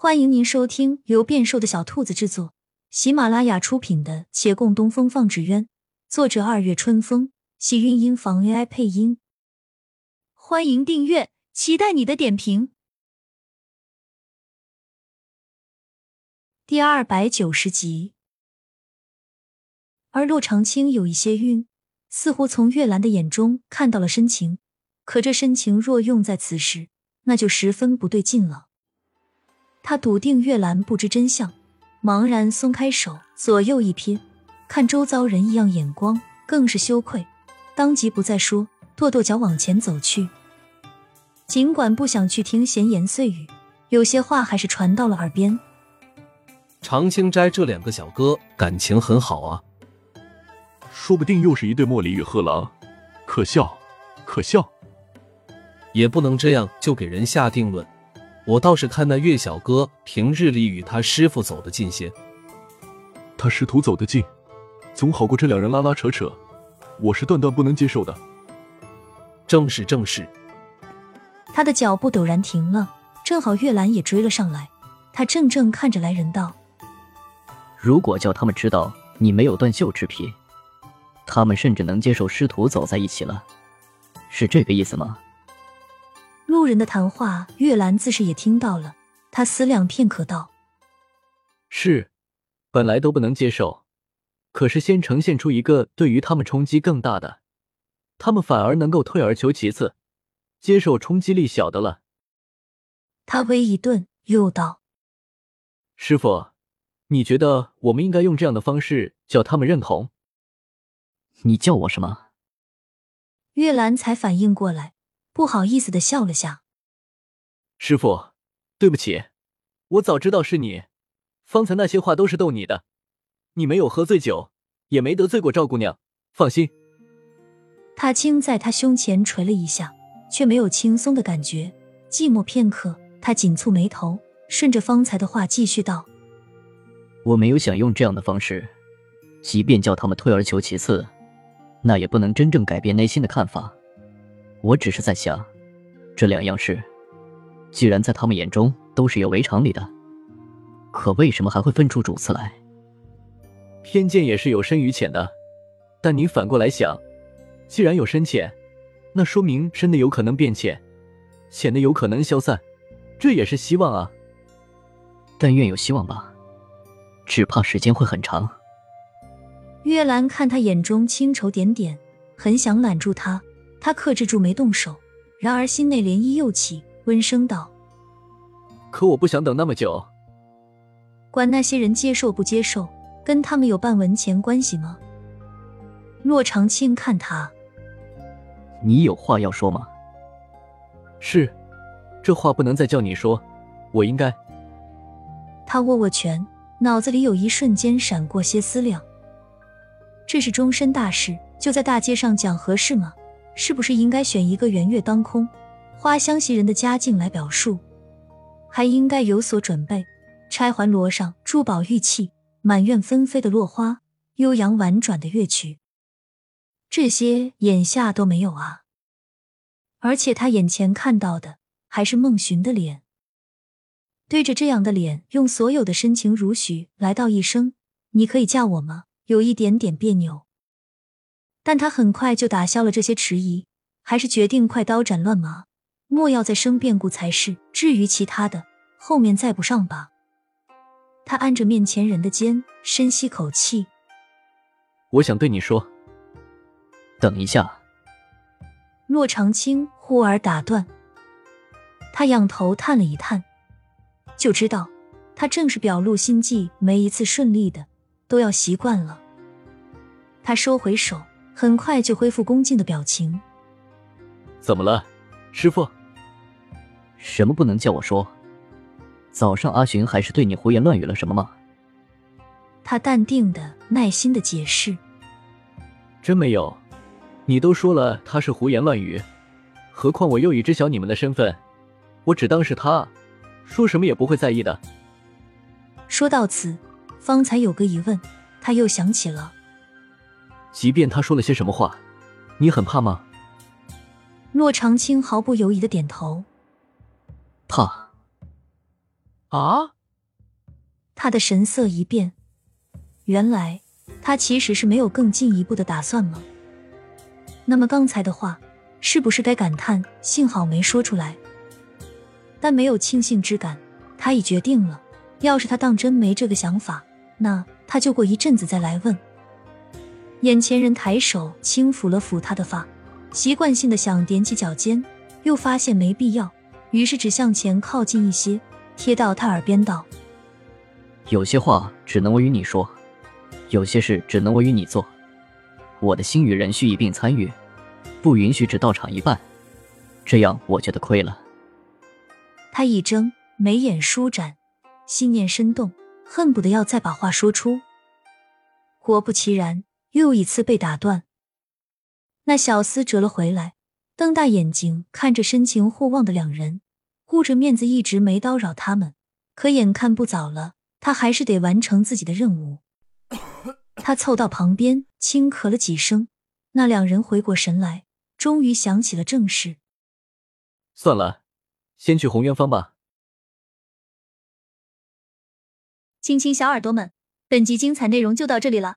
欢迎您收听由变瘦的小兔子制作、喜马拉雅出品的《且共东风放纸鸢》，作者二月春风，喜韵音房 AI 配音。欢迎订阅，期待你的点评。第二百九十集，而洛长青有一些晕，似乎从月兰的眼中看到了深情，可这深情若用在此时，那就十分不对劲了。他笃定月兰不知真相，茫然松开手，左右一瞥，看周遭人异样眼光，更是羞愧，当即不再说，跺跺脚往前走去。尽管不想去听闲言碎语，有些话还是传到了耳边。长青斋这两个小哥感情很好啊，说不定又是一对莫离与贺郎，可笑，可笑。也不能这样就给人下定论。我倒是看那岳小哥平日里与他师傅走得近些，他师徒走得近，总好过这两人拉拉扯扯，我是断断不能接受的。正是正是。他的脚步陡然停了，正好月兰也追了上来。他怔怔看着来人道：“如果叫他们知道你没有断袖之癖，他们甚至能接受师徒走在一起了，是这个意思吗？”路人的谈话，月兰自是也听到了。他思量片刻，道：“是，本来都不能接受，可是先呈现出一个对于他们冲击更大的，他们反而能够退而求其次，接受冲击力小的了。”他微一顿，又道：“师傅，你觉得我们应该用这样的方式叫他们认同？你叫我什么？”月兰才反应过来。不好意思的笑了下，师傅，对不起，我早知道是你，方才那些话都是逗你的，你没有喝醉酒，也没得罪过赵姑娘，放心。他轻在他胸前捶了一下，却没有轻松的感觉。寂寞片刻，他紧蹙眉头，顺着方才的话继续道：“我没有想用这样的方式，即便叫他们退而求其次，那也不能真正改变内心的看法。”我只是在想，这两样事，既然在他们眼中都是有违常理的，可为什么还会分出主次来？偏见也是有深与浅的，但你反过来想，既然有深浅，那说明深的有可能变浅，浅的有可能消散，这也是希望啊。但愿有希望吧，只怕时间会很长。月兰看他眼中清愁点点，很想揽住他。他克制住没动手，然而心内涟漪又起，温声道：“可我不想等那么久。管那些人接受不接受，跟他们有半文钱关系吗？”洛长青看他：“你有话要说吗？”“是，这话不能再叫你说，我应该。”他握握拳，脑子里有一瞬间闪过些思量。这是终身大事，就在大街上讲合适吗？是不是应该选一个圆月当空、花香袭人的佳境来表述？还应该有所准备，钗环罗上，珠宝玉器，满院纷飞的落花，悠扬婉转的乐曲，这些眼下都没有啊。而且他眼前看到的还是孟寻的脸，对着这样的脸，用所有的深情如许来道一声“你可以嫁我吗”，有一点点别扭。但他很快就打消了这些迟疑，还是决定快刀斩乱麻，莫要再生变故才是。至于其他的，后面再补上吧。他按着面前人的肩，深吸口气。我想对你说，等一下。洛长青忽而打断，他仰头叹了一叹，就知道他正是表露心迹，每一次顺利的都要习惯了。他收回手。很快就恢复恭敬的表情。怎么了，师傅？什么不能叫我说？早上阿寻还是对你胡言乱语了什么吗？他淡定的、耐心的解释。真没有，你都说了他是胡言乱语，何况我又已知晓你们的身份，我只当是他，说什么也不会在意的。说到此，方才有个疑问，他又想起了。即便他说了些什么话，你很怕吗？洛长青毫不犹豫的点头。怕。啊！他的神色一变，原来他其实是没有更进一步的打算吗？那么刚才的话，是不是该感叹幸好没说出来？但没有庆幸之感，他已决定了。要是他当真没这个想法，那他就过一阵子再来问。眼前人抬手轻抚了抚他的发，习惯性的想踮起脚尖，又发现没必要，于是只向前靠近一些，贴到他耳边道。有些话只能我与你说，有些事只能我与你做。我的心与人需一并参与，不允许只到场一半，这样我觉得亏了。他一怔，眉眼舒展，心念生动，恨不得要再把话说出。果不其然，又一次被打断。那小厮折了回来，瞪大眼睛看着深情互望的两人，顾着面子一直没叨扰他们，可眼看不早了。他还是得完成自己的任务。他凑到旁边，轻咳了几声。那两人回过神来，终于想起了正事。算了，先去红渊坊吧。亲亲小耳朵们，本集精彩内容就到这里了，